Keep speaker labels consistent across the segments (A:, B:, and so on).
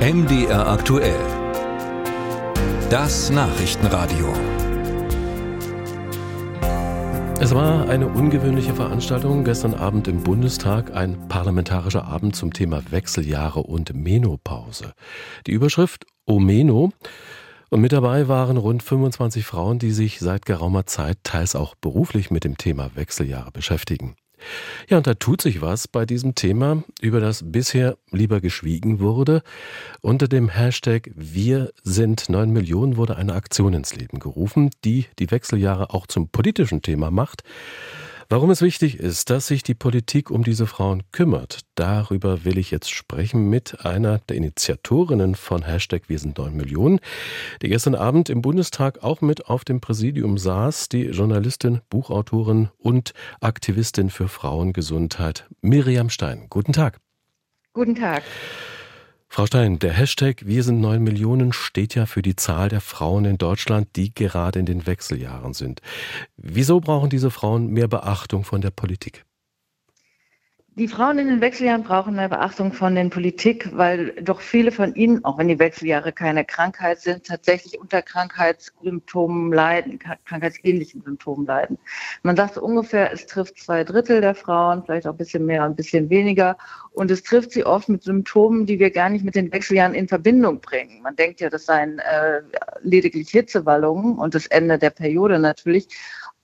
A: MDR aktuell. Das Nachrichtenradio.
B: Es war eine ungewöhnliche Veranstaltung gestern Abend im Bundestag, ein parlamentarischer Abend zum Thema Wechseljahre und Menopause. Die Überschrift Omeno und mit dabei waren rund 25 Frauen, die sich seit geraumer Zeit teils auch beruflich mit dem Thema Wechseljahre beschäftigen. Ja, und da tut sich was bei diesem Thema, über das bisher lieber geschwiegen wurde. Unter dem Hashtag Wir sind 9 Millionen wurde eine Aktion ins Leben gerufen, die die Wechseljahre auch zum politischen Thema macht. Warum es wichtig ist, dass sich die Politik um diese Frauen kümmert, darüber will ich jetzt sprechen mit einer der Initiatorinnen von Hashtag Wir sind 9 Millionen, die gestern Abend im Bundestag auch mit auf dem Präsidium saß, die Journalistin, Buchautorin und Aktivistin für Frauengesundheit Miriam Stein. Guten Tag.
C: Guten Tag.
B: Frau Stein, der Hashtag Wir sind neun Millionen steht ja für die Zahl der Frauen in Deutschland, die gerade in den Wechseljahren sind. Wieso brauchen diese Frauen mehr Beachtung von der Politik?
C: Die Frauen in den Wechseljahren brauchen mehr Beachtung von der Politik, weil doch viele von ihnen, auch wenn die Wechseljahre keine Krankheit sind, tatsächlich unter Krankheitssymptomen leiden, krankheitsähnlichen Symptomen leiden. Man sagt ungefähr, es trifft zwei Drittel der Frauen, vielleicht auch ein bisschen mehr, ein bisschen weniger. Und es trifft sie oft mit Symptomen, die wir gar nicht mit den Wechseljahren in Verbindung bringen. Man denkt ja, das seien äh, lediglich Hitzewallungen und das Ende der Periode natürlich.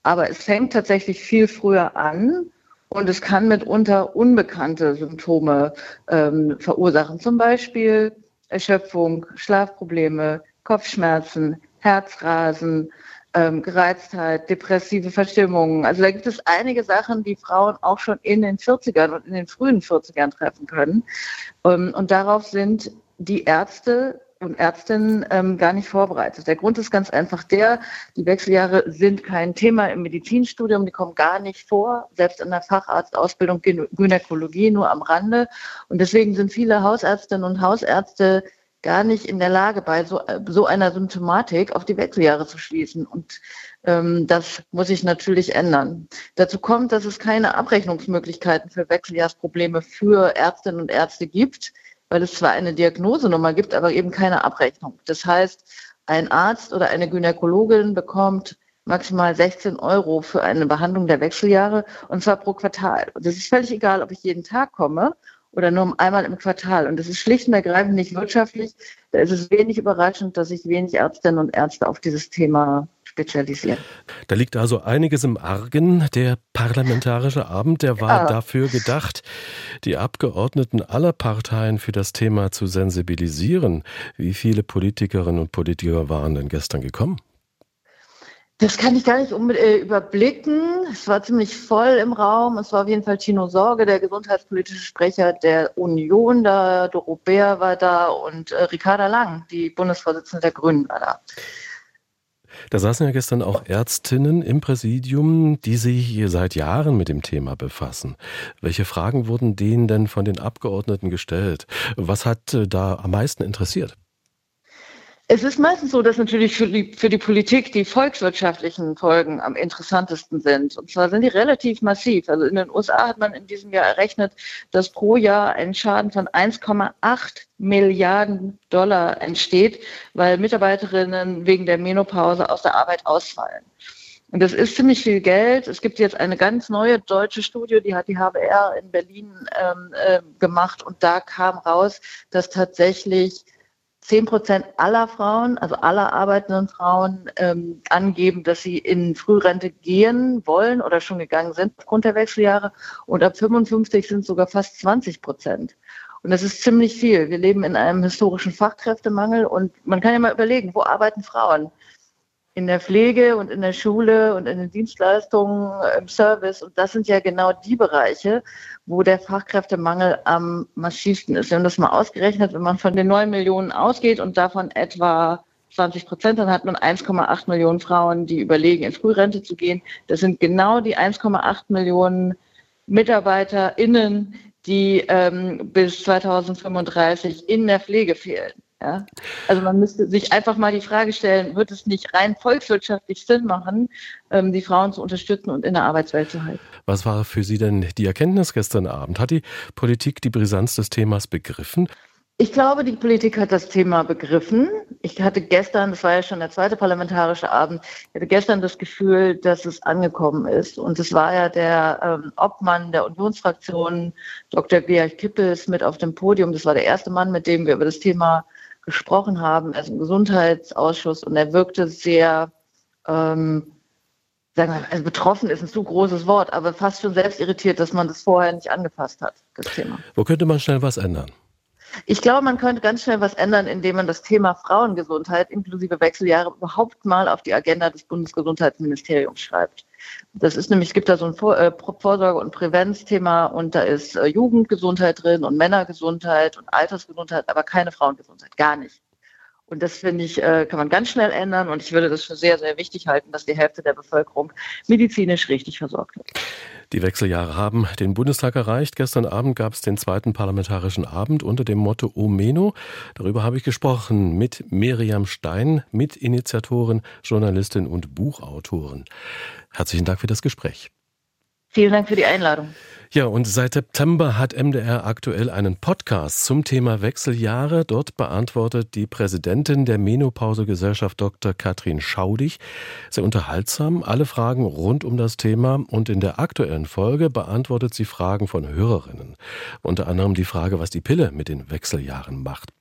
C: Aber es fängt tatsächlich viel früher an und es kann mitunter unbekannte Symptome ähm, verursachen, zum Beispiel Erschöpfung, Schlafprobleme, Kopfschmerzen, Herzrasen, ähm, Gereiztheit, depressive Verstimmungen. Also da gibt es einige Sachen, die Frauen auch schon in den 40ern und in den frühen 40ern treffen können. Ähm, und darauf sind die Ärzte und Ärztinnen ähm, gar nicht vorbereitet. Der Grund ist ganz einfach der, die Wechseljahre sind kein Thema im Medizinstudium, die kommen gar nicht vor, selbst in der Facharztausbildung Gynäkologie nur am Rande. Und deswegen sind viele Hausärztinnen und Hausärzte gar nicht in der Lage, bei so, so einer Symptomatik auf die Wechseljahre zu schließen. Und ähm, das muss sich natürlich ändern. Dazu kommt, dass es keine Abrechnungsmöglichkeiten für Wechseljahrsprobleme für Ärztinnen und Ärzte gibt weil es zwar eine Diagnosenummer gibt, aber eben keine Abrechnung. Das heißt, ein Arzt oder eine Gynäkologin bekommt maximal 16 Euro für eine Behandlung der Wechseljahre und zwar pro Quartal. Und das ist völlig egal, ob ich jeden Tag komme oder nur einmal im Quartal. Und das ist schlicht und ergreifend nicht wirtschaftlich. Da ist es wenig überraschend, dass sich wenig Ärztinnen und Ärzte auf dieses Thema spezialisieren.
B: Da liegt also einiges im Argen. Der parlamentarische Abend, der war ja. dafür gedacht, die Abgeordneten aller Parteien für das Thema zu sensibilisieren. Wie viele Politikerinnen und Politiker waren denn gestern gekommen?
C: Das kann ich gar nicht äh, überblicken. Es war ziemlich voll im Raum. Es war auf jeden Fall Tino Sorge, der gesundheitspolitische Sprecher der Union da, Doro Bär war da und äh, Ricarda Lang, die Bundesvorsitzende der Grünen, war da.
B: Da saßen ja gestern auch Ärztinnen im Präsidium, die sich seit Jahren mit dem Thema befassen. Welche Fragen wurden denen denn von den Abgeordneten gestellt? Was hat äh, da am meisten interessiert?
C: Es ist meistens so, dass natürlich für die, für die Politik die volkswirtschaftlichen Folgen am interessantesten sind. Und zwar sind die relativ massiv. Also in den USA hat man in diesem Jahr errechnet, dass pro Jahr ein Schaden von 1,8 Milliarden Dollar entsteht, weil Mitarbeiterinnen wegen der Menopause aus der Arbeit ausfallen. Und das ist ziemlich viel Geld. Es gibt jetzt eine ganz neue deutsche Studie, die hat die HBR in Berlin ähm, äh, gemacht und da kam raus, dass tatsächlich zehn Prozent aller Frauen, also aller arbeitenden Frauen, ähm, angeben, dass sie in Frührente gehen wollen oder schon gegangen sind aufgrund der Wechseljahre. Und ab 55 sind sogar fast 20 Prozent. Und das ist ziemlich viel. Wir leben in einem historischen Fachkräftemangel und man kann ja mal überlegen, wo arbeiten Frauen? In der Pflege und in der Schule und in den Dienstleistungen, im Service. Und das sind ja genau die Bereiche, wo der Fachkräftemangel am massivsten ist. Wir haben das mal ausgerechnet, wenn man von den neun Millionen ausgeht und davon etwa 20 Prozent, dann hat man 1,8 Millionen Frauen, die überlegen, in Frührente zu gehen. Das sind genau die 1,8 Millionen MitarbeiterInnen, die ähm, bis 2035 in der Pflege fehlen. Ja? Also man müsste sich einfach mal die Frage stellen, wird es nicht rein volkswirtschaftlich Sinn machen, ähm, die Frauen zu unterstützen und in der Arbeitswelt zu halten?
B: Was war für Sie denn die Erkenntnis gestern Abend? Hat die Politik die Brisanz des Themas begriffen?
C: Ich glaube, die Politik hat das Thema begriffen. Ich hatte gestern, das war ja schon der zweite parlamentarische Abend, ich hatte gestern das Gefühl, dass es angekommen ist. Und es war ja der ähm, Obmann der Unionsfraktion, Dr. Georg Kippels, mit auf dem Podium. Das war der erste Mann, mit dem wir über das Thema gesprochen haben, also im Gesundheitsausschuss. Und er wirkte sehr, ähm, sagen wir, also betroffen ist ein zu großes Wort, aber fast schon selbst irritiert, dass man das vorher nicht angefasst hat, das Thema.
B: Wo könnte man schnell was ändern?
C: Ich glaube, man könnte ganz schnell was ändern, indem man das Thema Frauengesundheit inklusive Wechseljahre überhaupt mal auf die Agenda des Bundesgesundheitsministeriums schreibt. Das ist nämlich, es gibt da so ein äh, Vorsorge- und Prävenzthema und da ist äh, Jugendgesundheit drin und Männergesundheit und Altersgesundheit, aber keine Frauengesundheit, gar nicht. Und das finde ich, äh, kann man ganz schnell ändern. Und ich würde das für sehr, sehr wichtig halten, dass die Hälfte der Bevölkerung medizinisch richtig versorgt wird.
B: Die Wechseljahre haben den Bundestag erreicht. Gestern Abend gab es den zweiten parlamentarischen Abend unter dem Motto Omeno. Darüber habe ich gesprochen mit Miriam Stein, Mitinitiatorin, Journalistin und Buchautorin. Herzlichen Dank für das Gespräch.
C: Vielen Dank für die Einladung.
B: Ja, und seit September hat MDR aktuell einen Podcast zum Thema Wechseljahre. Dort beantwortet die Präsidentin der Menopausegesellschaft Dr. Katrin Schaudig sehr unterhaltsam alle Fragen rund um das Thema und in der aktuellen Folge beantwortet sie Fragen von Hörerinnen. Unter anderem die Frage, was die Pille mit den Wechseljahren macht.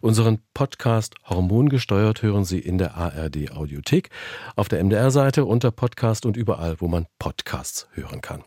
B: Unseren Podcast Hormongesteuert hören Sie in der ARD Audiothek, auf der MDR-Seite unter Podcast und überall, wo man Podcasts hören kann.